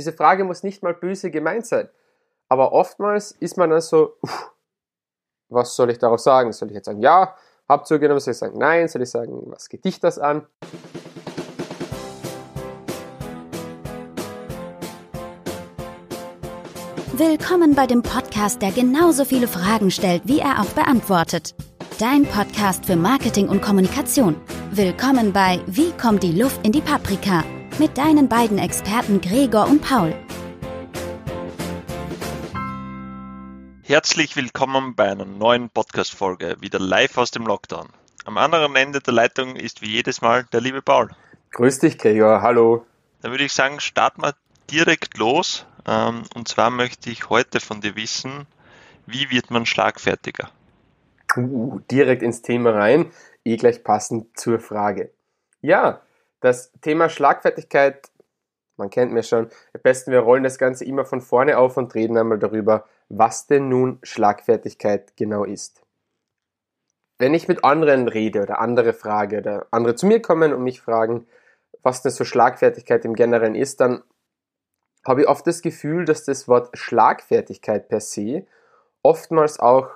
Diese Frage muss nicht mal böse gemeint sein. Aber oftmals ist man dann so, uff, was soll ich darauf sagen? Soll ich jetzt sagen, ja, hab zugenommen, soll ich sagen, nein, soll ich sagen, was geht dich das an? Willkommen bei dem Podcast, der genauso viele Fragen stellt, wie er auch beantwortet. Dein Podcast für Marketing und Kommunikation. Willkommen bei Wie kommt die Luft in die Paprika? Mit deinen beiden Experten Gregor und Paul. Herzlich willkommen bei einer neuen Podcast-Folge, wieder live aus dem Lockdown. Am anderen Ende der Leitung ist wie jedes Mal der liebe Paul. Grüß dich, Gregor, hallo. Dann würde ich sagen, starten wir direkt los. Ähm, und zwar möchte ich heute von dir wissen, wie wird man schlagfertiger? Uh, direkt ins Thema rein, eh gleich passend zur Frage. Ja, das Thema Schlagfertigkeit, man kennt mir schon, am besten wir rollen das Ganze immer von vorne auf und reden einmal darüber, was denn nun Schlagfertigkeit genau ist. Wenn ich mit anderen rede oder andere frage oder andere zu mir kommen und mich fragen, was denn so Schlagfertigkeit im Generellen ist, dann habe ich oft das Gefühl, dass das Wort Schlagfertigkeit per se oftmals auch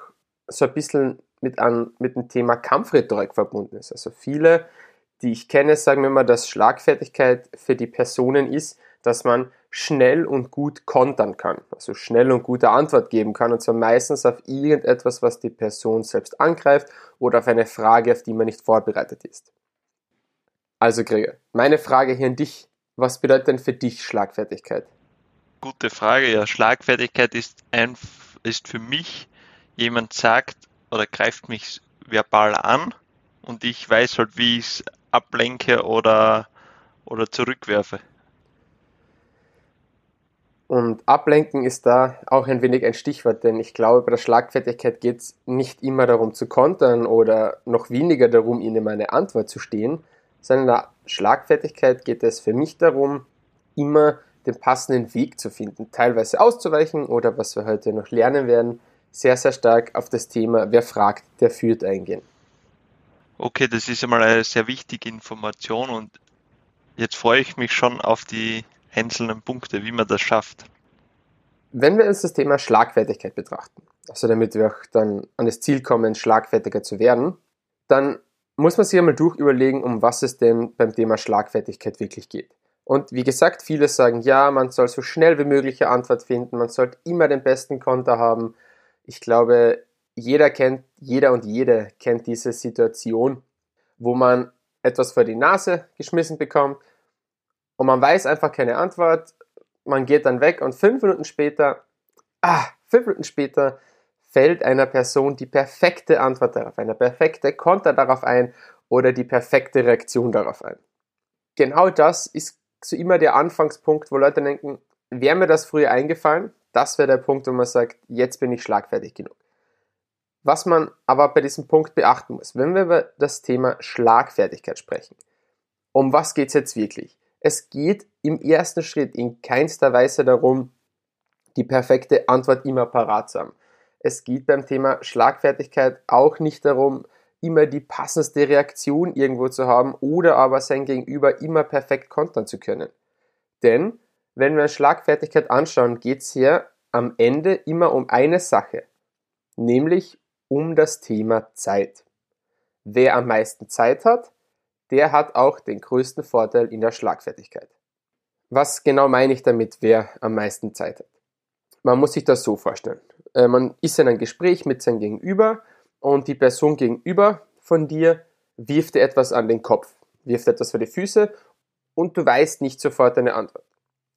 so ein bisschen mit, an, mit dem Thema Kampfrhetorik verbunden ist. Also viele, die ich kenne, sagen mir immer, dass Schlagfertigkeit für die Personen ist, dass man schnell und gut kontern kann, also schnell und gute Antwort geben kann, und zwar meistens auf irgendetwas, was die Person selbst angreift oder auf eine Frage, auf die man nicht vorbereitet ist. Also Gregor, meine Frage hier an dich, was bedeutet denn für dich Schlagfertigkeit? Gute Frage, ja. Schlagfertigkeit ist, ein, ist für mich, jemand sagt, oder greift mich verbal an und ich weiß halt, wie ich es ablenke oder, oder zurückwerfe. Und ablenken ist da auch ein wenig ein Stichwort, denn ich glaube, bei der Schlagfertigkeit geht es nicht immer darum zu kontern oder noch weniger darum, ihnen eine Antwort zu stehen, sondern in der Schlagfertigkeit geht es für mich darum, immer den passenden Weg zu finden, teilweise auszuweichen oder was wir heute noch lernen werden, sehr, sehr stark auf das Thema Wer fragt, der führt eingehen. Okay, das ist einmal eine sehr wichtige Information und jetzt freue ich mich schon auf die einzelnen Punkte, wie man das schafft. Wenn wir uns das Thema Schlagfertigkeit betrachten, also damit wir auch dann an das Ziel kommen, schlagfertiger zu werden, dann muss man sich einmal durchüberlegen, um was es denn beim Thema Schlagfertigkeit wirklich geht. Und wie gesagt, viele sagen, ja, man soll so schnell wie möglich eine Antwort finden, man sollte immer den besten Konter haben, ich glaube, jeder kennt, jeder und jede kennt diese Situation, wo man etwas vor die Nase geschmissen bekommt und man weiß einfach keine Antwort. Man geht dann weg und fünf Minuten später, ah, fünf Minuten später fällt einer Person die perfekte Antwort darauf ein, der perfekte Konter darauf ein oder die perfekte Reaktion darauf ein. Genau das ist so immer der Anfangspunkt, wo Leute denken, wäre mir das früher eingefallen, das wäre der Punkt, wo man sagt, jetzt bin ich schlagfertig genug. Was man aber bei diesem Punkt beachten muss, wenn wir über das Thema Schlagfertigkeit sprechen, um was geht es jetzt wirklich? Es geht im ersten Schritt in keinster Weise darum, die perfekte Antwort immer parat zu haben. Es geht beim Thema Schlagfertigkeit auch nicht darum, immer die passendste Reaktion irgendwo zu haben oder aber sein Gegenüber immer perfekt kontern zu können. Denn wenn wir Schlagfertigkeit anschauen, geht es hier am Ende immer um eine Sache, nämlich um das Thema Zeit. Wer am meisten Zeit hat, der hat auch den größten Vorteil in der Schlagfertigkeit. Was genau meine ich damit, wer am meisten Zeit hat? Man muss sich das so vorstellen. Äh, man ist in einem Gespräch mit seinem Gegenüber und die Person gegenüber von dir wirft dir etwas an den Kopf, wirft etwas vor die Füße und du weißt nicht sofort eine Antwort.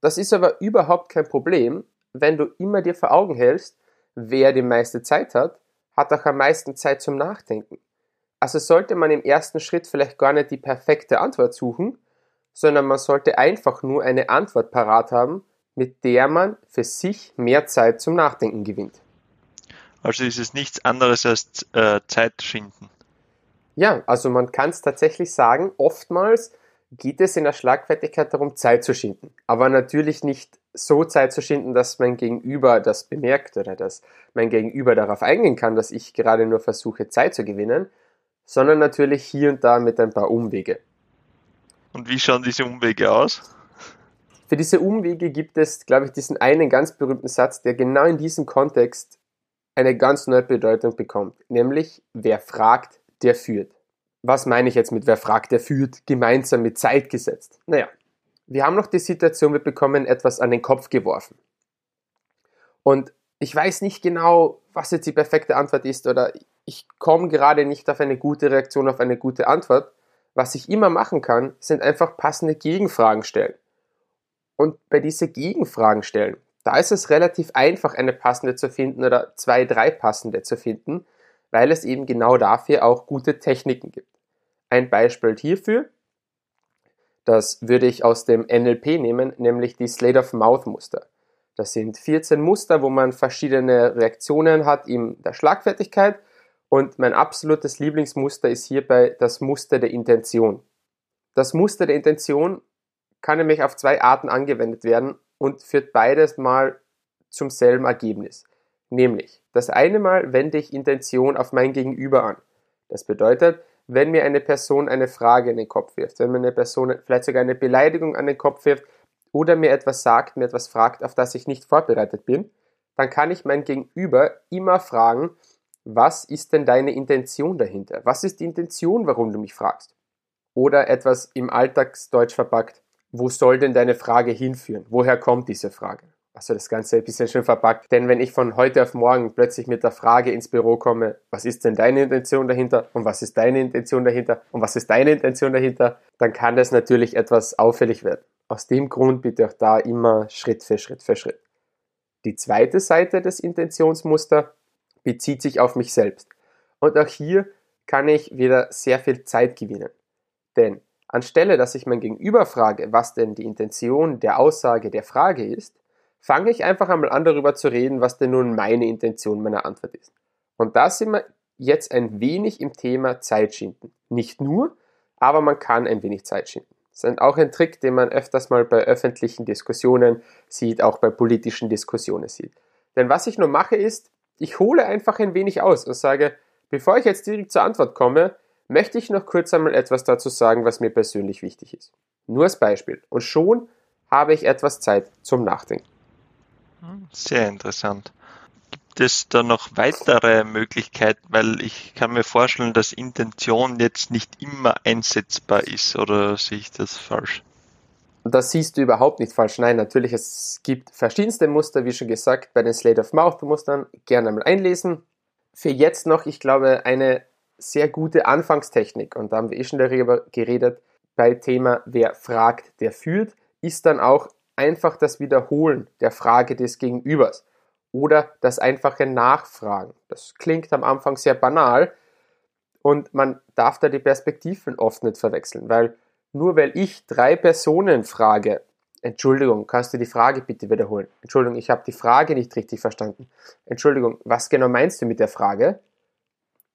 Das ist aber überhaupt kein Problem, wenn du immer dir vor Augen hältst, wer die meiste Zeit hat, hat auch am meisten Zeit zum Nachdenken. Also sollte man im ersten Schritt vielleicht gar nicht die perfekte Antwort suchen, sondern man sollte einfach nur eine Antwort parat haben, mit der man für sich mehr Zeit zum Nachdenken gewinnt. Also ist es nichts anderes als äh, Zeit schinden. Ja, also man kann es tatsächlich sagen, oftmals geht es in der Schlagfertigkeit darum, Zeit zu schinden. Aber natürlich nicht so Zeit zu schinden, dass mein Gegenüber das bemerkt oder dass mein Gegenüber darauf eingehen kann, dass ich gerade nur versuche, Zeit zu gewinnen, sondern natürlich hier und da mit ein paar Umwege. Und wie schauen diese Umwege aus? Für diese Umwege gibt es, glaube ich, diesen einen ganz berühmten Satz, der genau in diesem Kontext eine ganz neue Bedeutung bekommt, nämlich wer fragt, der führt. Was meine ich jetzt mit wer fragt, der führt, gemeinsam mit Zeit gesetzt? Naja, wir haben noch die Situation, wir bekommen etwas an den Kopf geworfen. Und ich weiß nicht genau, was jetzt die perfekte Antwort ist oder ich komme gerade nicht auf eine gute Reaktion, auf eine gute Antwort. Was ich immer machen kann, sind einfach passende Gegenfragen stellen. Und bei diesen Gegenfragen stellen, da ist es relativ einfach, eine passende zu finden oder zwei, drei passende zu finden, weil es eben genau dafür auch gute Techniken gibt. Ein Beispiel hierfür, das würde ich aus dem NLP nehmen, nämlich die Slate of Mouth Muster. Das sind 14 Muster, wo man verschiedene Reaktionen hat in der Schlagfertigkeit. Und mein absolutes Lieblingsmuster ist hierbei das Muster der Intention. Das Muster der Intention kann nämlich auf zwei Arten angewendet werden und führt beides mal zum selben Ergebnis. Nämlich, das eine Mal wende ich Intention auf mein Gegenüber an. Das bedeutet, wenn mir eine Person eine Frage in den Kopf wirft, wenn mir eine Person vielleicht sogar eine Beleidigung an den Kopf wirft oder mir etwas sagt, mir etwas fragt, auf das ich nicht vorbereitet bin, dann kann ich mein Gegenüber immer fragen, was ist denn deine Intention dahinter? Was ist die Intention, warum du mich fragst? Oder etwas im Alltagsdeutsch verpackt, wo soll denn deine Frage hinführen? Woher kommt diese Frage? Also das Ganze ein bisschen schön verpackt. Denn wenn ich von heute auf morgen plötzlich mit der Frage ins Büro komme, was ist denn deine Intention dahinter und was ist deine Intention dahinter und was ist deine Intention dahinter, dann kann das natürlich etwas auffällig werden. Aus dem Grund bitte auch da immer Schritt für Schritt für Schritt. Die zweite Seite des Intentionsmuster bezieht sich auf mich selbst. Und auch hier kann ich wieder sehr viel Zeit gewinnen. Denn Anstelle, dass ich mein Gegenüber frage, was denn die Intention der Aussage der Frage ist, fange ich einfach einmal an darüber zu reden, was denn nun meine Intention meiner Antwort ist. Und da sind wir jetzt ein wenig im Thema Zeit schinden. Nicht nur, aber man kann ein wenig Zeit schinden. Das ist auch ein Trick, den man öfters mal bei öffentlichen Diskussionen sieht, auch bei politischen Diskussionen sieht. Denn was ich nur mache ist, ich hole einfach ein wenig aus und sage, bevor ich jetzt direkt zur Antwort komme, möchte ich noch kurz einmal etwas dazu sagen, was mir persönlich wichtig ist. Nur als Beispiel. Und schon habe ich etwas Zeit zum Nachdenken. Sehr interessant. Gibt es da noch weitere Möglichkeiten? Weil ich kann mir vorstellen, dass Intention jetzt nicht immer einsetzbar ist, oder sehe ich das falsch? Das siehst du überhaupt nicht falsch. Nein, natürlich, es gibt verschiedenste Muster, wie schon gesagt, bei den Slate of Mouth Mustern. Gerne einmal einlesen. Für jetzt noch, ich glaube, eine sehr gute Anfangstechnik, und da haben wir eh schon darüber geredet, bei Thema Wer fragt, der führt, ist dann auch einfach das Wiederholen der Frage des Gegenübers oder das einfache Nachfragen. Das klingt am Anfang sehr banal und man darf da die Perspektiven oft nicht verwechseln, weil nur weil ich drei Personen frage, Entschuldigung, kannst du die Frage bitte wiederholen? Entschuldigung, ich habe die Frage nicht richtig verstanden. Entschuldigung, was genau meinst du mit der Frage?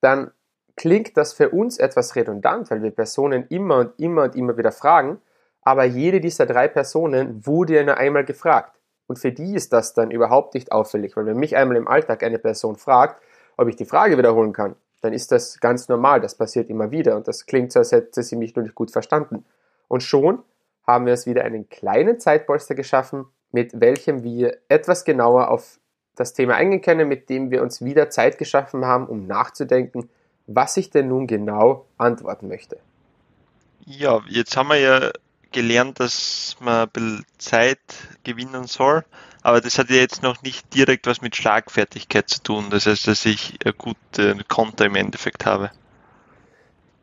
Dann klingt das für uns etwas redundant, weil wir Personen immer und immer und immer wieder fragen, aber jede dieser drei Personen wurde ja nur einmal gefragt. Und für die ist das dann überhaupt nicht auffällig, weil wenn mich einmal im Alltag eine Person fragt, ob ich die Frage wiederholen kann, dann ist das ganz normal, das passiert immer wieder und das klingt so, als hätte sie mich nur nicht gut verstanden. Und schon haben wir uns wieder einen kleinen Zeitpolster geschaffen, mit welchem wir etwas genauer auf das Thema eingehen können, mit dem wir uns wieder Zeit geschaffen haben, um nachzudenken, was ich denn nun genau antworten möchte. Ja, jetzt haben wir ja gelernt, dass man ein bisschen Zeit gewinnen soll, aber das hat ja jetzt noch nicht direkt was mit Schlagfertigkeit zu tun. Das heißt, dass ich eine gute Konter im Endeffekt habe.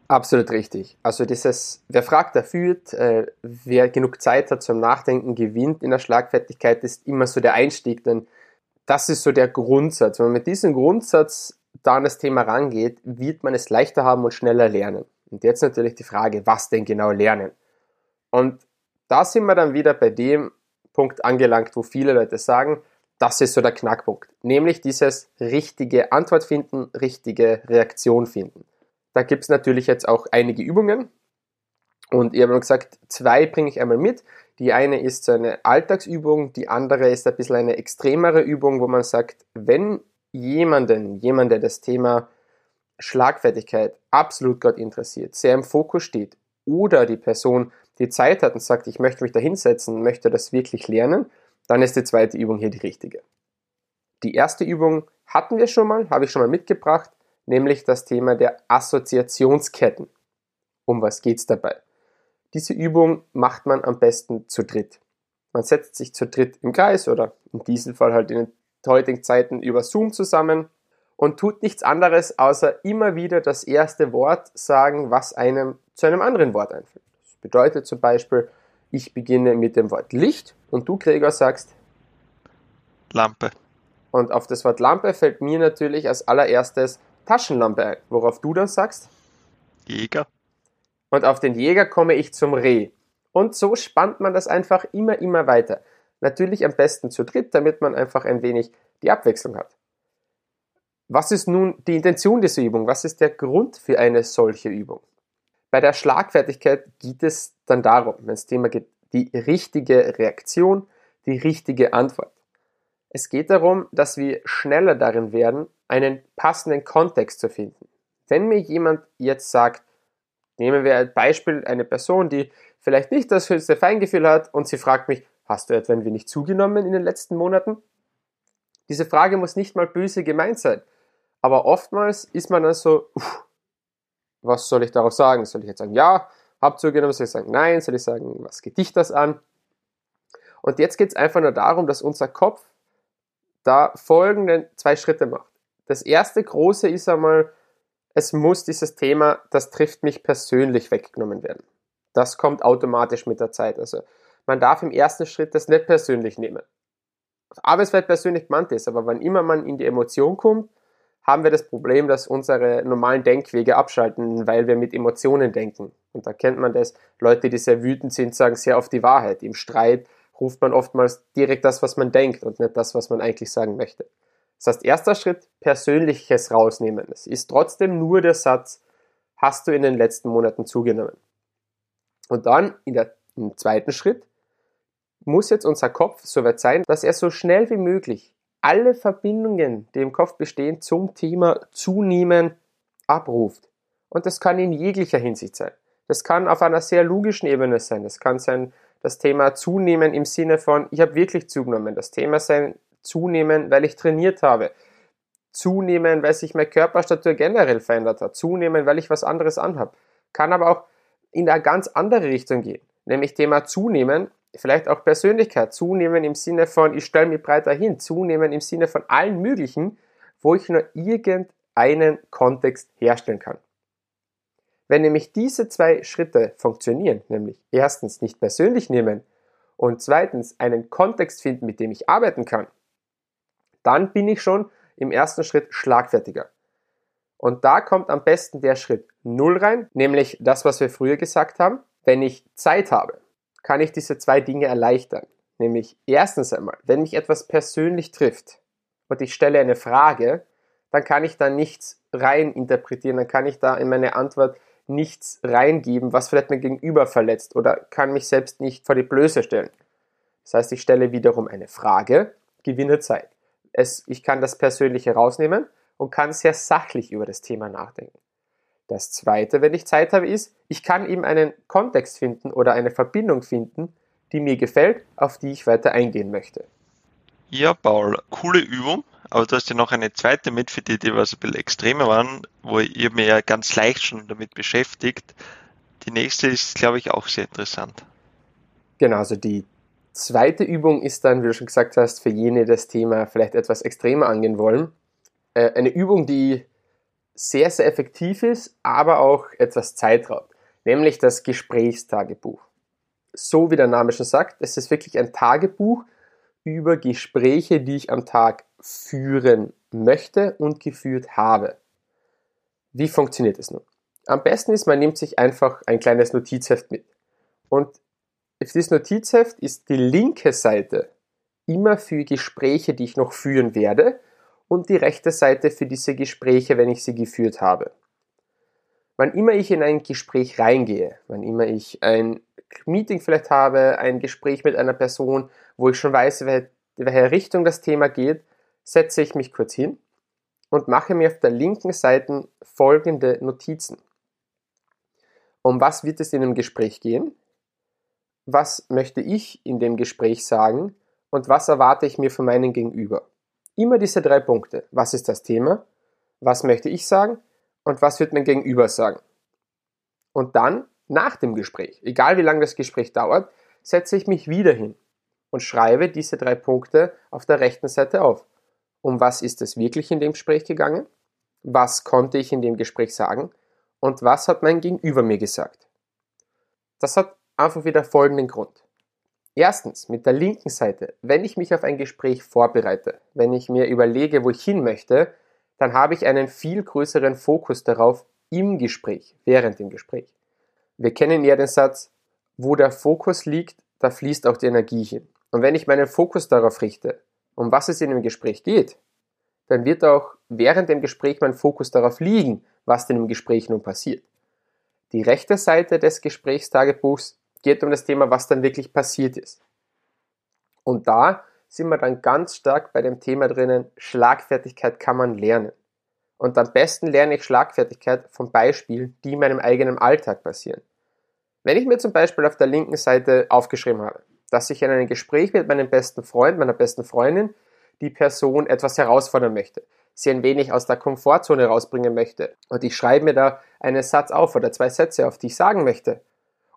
Absolut richtig. Also dieses, wer fragt, der führt, äh, wer genug Zeit hat zum Nachdenken, gewinnt in der Schlagfertigkeit, ist immer so der Einstieg, denn das ist so der Grundsatz. Wenn man mit diesem Grundsatz da an das Thema rangeht, wird man es leichter haben und schneller lernen. Und jetzt natürlich die Frage, was denn genau lernen? Und da sind wir dann wieder bei dem Punkt angelangt, wo viele Leute sagen, das ist so der Knackpunkt. Nämlich dieses richtige Antwort finden, richtige Reaktion finden. Da gibt es natürlich jetzt auch einige Übungen. Und ich habe gesagt, zwei bringe ich einmal mit. Die eine ist so eine Alltagsübung, die andere ist ein bisschen eine extremere Übung, wo man sagt, wenn jemanden, jemand, der das Thema Schlagfertigkeit absolut gerade interessiert, sehr im Fokus steht oder die Person die Zeit hat und sagt, ich möchte mich da hinsetzen, möchte das wirklich lernen, dann ist die zweite Übung hier die richtige. Die erste Übung hatten wir schon mal, habe ich schon mal mitgebracht, nämlich das Thema der Assoziationsketten. Um was geht es dabei? Diese Übung macht man am besten zu dritt. Man setzt sich zu dritt im Kreis oder in diesem Fall halt in den heutigen Zeiten über Zoom zusammen und tut nichts anderes, außer immer wieder das erste Wort sagen, was einem zu einem anderen Wort einfällt. Bedeutet zum Beispiel, ich beginne mit dem Wort Licht und du, Gregor, sagst Lampe. Und auf das Wort Lampe fällt mir natürlich als allererstes Taschenlampe ein, worauf du dann sagst Jäger. Und auf den Jäger komme ich zum Reh. Und so spannt man das einfach immer, immer weiter. Natürlich am besten zu dritt, damit man einfach ein wenig die Abwechslung hat. Was ist nun die Intention dieser Übung? Was ist der Grund für eine solche Übung? Bei der Schlagfertigkeit geht es dann darum, wenn das Thema geht, die richtige Reaktion, die richtige Antwort. Es geht darum, dass wir schneller darin werden, einen passenden Kontext zu finden. Wenn mir jemand jetzt sagt, nehmen wir als Beispiel eine Person, die vielleicht nicht das höchste Feingefühl hat und sie fragt mich, hast du etwa ein wenig zugenommen in den letzten Monaten? Diese Frage muss nicht mal böse gemeint sein, aber oftmals ist man dann so, uff, was soll ich darauf sagen? Soll ich jetzt sagen, ja, hab zugenommen, soll ich sagen, nein, soll ich sagen, was geht dich das an? Und jetzt geht es einfach nur darum, dass unser Kopf da folgende zwei Schritte macht. Das erste große ist einmal, es muss dieses Thema, das trifft mich persönlich weggenommen werden. Das kommt automatisch mit der Zeit. Also man darf im ersten Schritt das nicht persönlich nehmen. Auf Arbeitswelt persönlich gemeint ist, aber wann immer man in die Emotion kommt, haben wir das Problem, dass unsere normalen Denkwege abschalten, weil wir mit Emotionen denken. Und da kennt man das. Leute, die sehr wütend sind, sagen sehr oft die Wahrheit. Im Streit ruft man oftmals direkt das, was man denkt und nicht das, was man eigentlich sagen möchte. Das heißt, erster Schritt, Persönliches rausnehmen. Es ist trotzdem nur der Satz, hast du in den letzten Monaten zugenommen. Und dann der, im zweiten Schritt muss jetzt unser Kopf so weit sein, dass er so schnell wie möglich alle Verbindungen, die im Kopf bestehen, zum Thema zunehmen, abruft. Und das kann in jeglicher Hinsicht sein. Das kann auf einer sehr logischen Ebene sein. Das kann sein, das Thema zunehmen im Sinne von, ich habe wirklich zugenommen. Das Thema sein, zunehmen, weil ich trainiert habe. Zunehmen, weil sich meine Körperstatur generell verändert hat. Zunehmen, weil ich was anderes anhabe. Kann aber auch in eine ganz andere Richtung gehen. Nämlich Thema zunehmen, vielleicht auch Persönlichkeit. Zunehmen im Sinne von, ich stelle mich breiter hin. Zunehmen im Sinne von allen möglichen, wo ich nur irgendeinen Kontext herstellen kann. Wenn nämlich diese zwei Schritte funktionieren, nämlich erstens nicht persönlich nehmen und zweitens einen Kontext finden, mit dem ich arbeiten kann, dann bin ich schon im ersten Schritt schlagfertiger. Und da kommt am besten der Schritt 0 rein, nämlich das, was wir früher gesagt haben. Wenn ich Zeit habe, kann ich diese zwei Dinge erleichtern. Nämlich erstens einmal, wenn mich etwas persönlich trifft und ich stelle eine Frage, dann kann ich da nichts rein interpretieren, dann kann ich da in meine Antwort nichts reingeben, was vielleicht mein Gegenüber verletzt oder kann mich selbst nicht vor die Blöße stellen. Das heißt, ich stelle wiederum eine Frage, gewinne Zeit. Es, ich kann das Persönliche rausnehmen und kann sehr sachlich über das Thema nachdenken. Das zweite, wenn ich Zeit habe, ist, ich kann eben einen Kontext finden oder eine Verbindung finden, die mir gefällt, auf die ich weiter eingehen möchte. Ja, Paul, coole Übung. Aber du hast ja noch eine zweite mit, für die, die was ein bisschen extremer waren, wo ihr mir ja ganz leicht schon damit beschäftigt. Die nächste ist, glaube ich, auch sehr interessant. Genau, also die zweite Übung ist dann, wie du schon gesagt hast, für jene, die das Thema vielleicht etwas extremer angehen wollen. Äh, eine Übung, die sehr, sehr effektiv ist, aber auch etwas Zeit raubt, nämlich das Gesprächstagebuch. So wie der Name schon sagt, es ist wirklich ein Tagebuch über Gespräche, die ich am Tag führen möchte und geführt habe. Wie funktioniert es nun? Am besten ist, man nimmt sich einfach ein kleines Notizheft mit. Und dieses Notizheft ist die linke Seite immer für Gespräche, die ich noch führen werde und die rechte Seite für diese Gespräche, wenn ich sie geführt habe. Wann immer ich in ein Gespräch reingehe, wann immer ich ein Meeting vielleicht habe, ein Gespräch mit einer Person, wo ich schon weiß, in welche Richtung das Thema geht, setze ich mich kurz hin und mache mir auf der linken Seite folgende Notizen. Um was wird es in einem Gespräch gehen? was möchte ich in dem Gespräch sagen und was erwarte ich mir von meinem Gegenüber. Immer diese drei Punkte. Was ist das Thema? Was möchte ich sagen? Und was wird mein Gegenüber sagen? Und dann, nach dem Gespräch, egal wie lange das Gespräch dauert, setze ich mich wieder hin und schreibe diese drei Punkte auf der rechten Seite auf. Um was ist es wirklich in dem Gespräch gegangen? Was konnte ich in dem Gespräch sagen? Und was hat mein Gegenüber mir gesagt? Das hat einfach wieder folgenden Grund. Erstens, mit der linken Seite, wenn ich mich auf ein Gespräch vorbereite, wenn ich mir überlege, wo ich hin möchte, dann habe ich einen viel größeren Fokus darauf im Gespräch, während dem Gespräch. Wir kennen ja den Satz, wo der Fokus liegt, da fließt auch die Energie hin. Und wenn ich meinen Fokus darauf richte, um was es in dem Gespräch geht, dann wird auch während dem Gespräch mein Fokus darauf liegen, was denn im Gespräch nun passiert. Die rechte Seite des Gesprächstagebuchs geht um das Thema, was dann wirklich passiert ist. Und da sind wir dann ganz stark bei dem Thema drinnen, Schlagfertigkeit kann man lernen. Und am besten lerne ich Schlagfertigkeit von Beispielen, die in meinem eigenen Alltag passieren. Wenn ich mir zum Beispiel auf der linken Seite aufgeschrieben habe, dass ich in einem Gespräch mit meinem besten Freund, meiner besten Freundin, die Person etwas herausfordern möchte, sie ein wenig aus der Komfortzone rausbringen möchte und ich schreibe mir da einen Satz auf oder zwei Sätze auf, die ich sagen möchte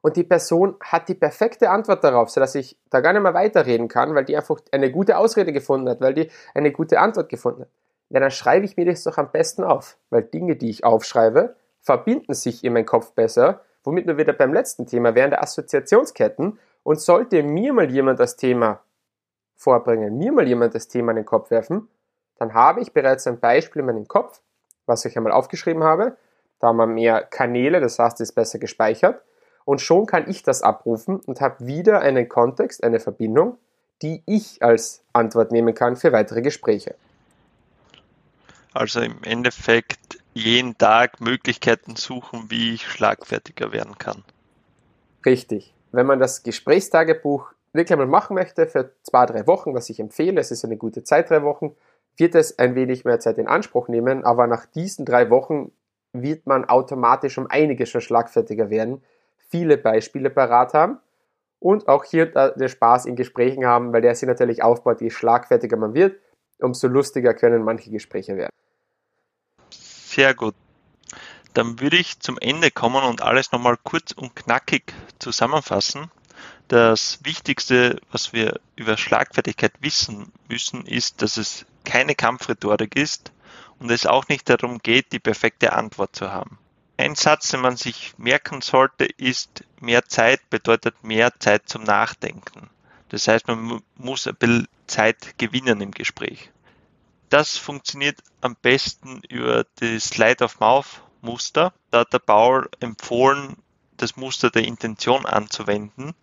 und die Person hat die perfekte Antwort darauf, sodass ich da gar nicht mehr weiterreden kann, weil die einfach eine gute Ausrede gefunden hat, weil die eine gute Antwort gefunden hat. Ja, dann schreibe ich mir das doch am besten auf, weil Dinge, die ich aufschreibe, verbinden sich in meinen Kopf besser, womit wir wieder beim letzten Thema wären der Assoziationsketten und sollte mir mal jemand das Thema vorbringen, mir mal jemand das Thema in den Kopf werfen, dann habe ich bereits ein Beispiel in meinem Kopf, was ich einmal aufgeschrieben habe. Da haben wir mehr Kanäle, das heißt, es ist besser gespeichert. Und schon kann ich das abrufen und habe wieder einen Kontext, eine Verbindung, die ich als Antwort nehmen kann für weitere Gespräche. Also im Endeffekt jeden Tag Möglichkeiten suchen, wie ich schlagfertiger werden kann. Richtig. Wenn man das Gesprächstagebuch wirklich einmal machen möchte für zwei, drei Wochen, was ich empfehle, es ist eine gute Zeit, drei Wochen, wird es ein wenig mehr Zeit in Anspruch nehmen, aber nach diesen drei Wochen wird man automatisch um einiges schon schlagfertiger werden, viele Beispiele parat haben und auch hier den Spaß in Gesprächen haben, weil der sich natürlich aufbaut, je schlagfertiger man wird, umso lustiger können manche Gespräche werden. Sehr gut. Dann würde ich zum Ende kommen und alles nochmal kurz und knackig zusammenfassen. Das Wichtigste, was wir über Schlagfertigkeit wissen müssen, ist, dass es keine Kampfrhetorik ist und es auch nicht darum geht, die perfekte Antwort zu haben. Ein Satz, den man sich merken sollte, ist, mehr Zeit bedeutet mehr Zeit zum Nachdenken. Das heißt, man muss ein bisschen Zeit gewinnen im Gespräch. Das funktioniert am besten über das Slide of Mouth Muster. Da hat der Paul empfohlen, das Muster der Intention anzuwenden.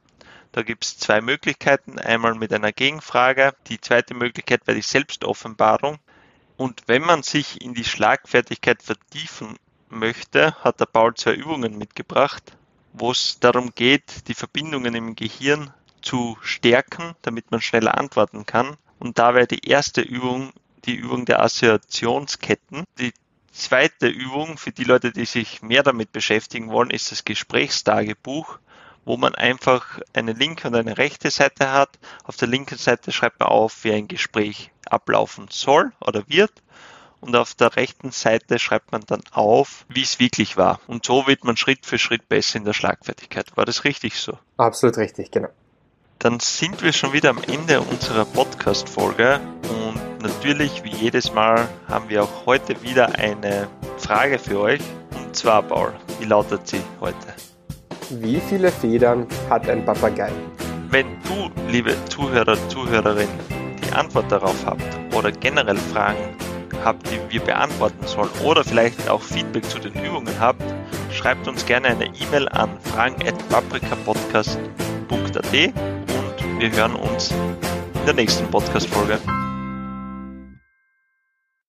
Da gibt es zwei Möglichkeiten. Einmal mit einer Gegenfrage. Die zweite Möglichkeit wäre die Selbstoffenbarung. Und wenn man sich in die Schlagfertigkeit vertiefen möchte, hat der Paul zwei Übungen mitgebracht, wo es darum geht, die Verbindungen im Gehirn zu stärken, damit man schneller antworten kann. Und da wäre die erste Übung die Übung der Assoziationsketten. Die zweite Übung für die Leute, die sich mehr damit beschäftigen wollen, ist das Gesprächstagebuch, wo man einfach eine linke und eine rechte Seite hat. Auf der linken Seite schreibt man auf, wie ein Gespräch ablaufen soll oder wird und auf der rechten Seite schreibt man dann auf, wie es wirklich war. Und so wird man Schritt für Schritt besser in der Schlagfertigkeit. War das richtig so? Absolut richtig, genau. Dann sind wir schon wieder am Ende unserer Podcast-Folge und natürlich, wie jedes Mal, haben wir auch heute wieder eine Frage für euch. Und zwar, Paul, wie lautet sie heute? Wie viele Federn hat ein Papagei? Wenn du, liebe Zuhörer, Zuhörerin, die Antwort darauf habt oder generell Fragen habt, die wir beantworten sollen oder vielleicht auch Feedback zu den Übungen habt, schreibt uns gerne eine E-Mail an fragen.paprikapodcast.at und wir hören uns in der nächsten Podcast-Folge.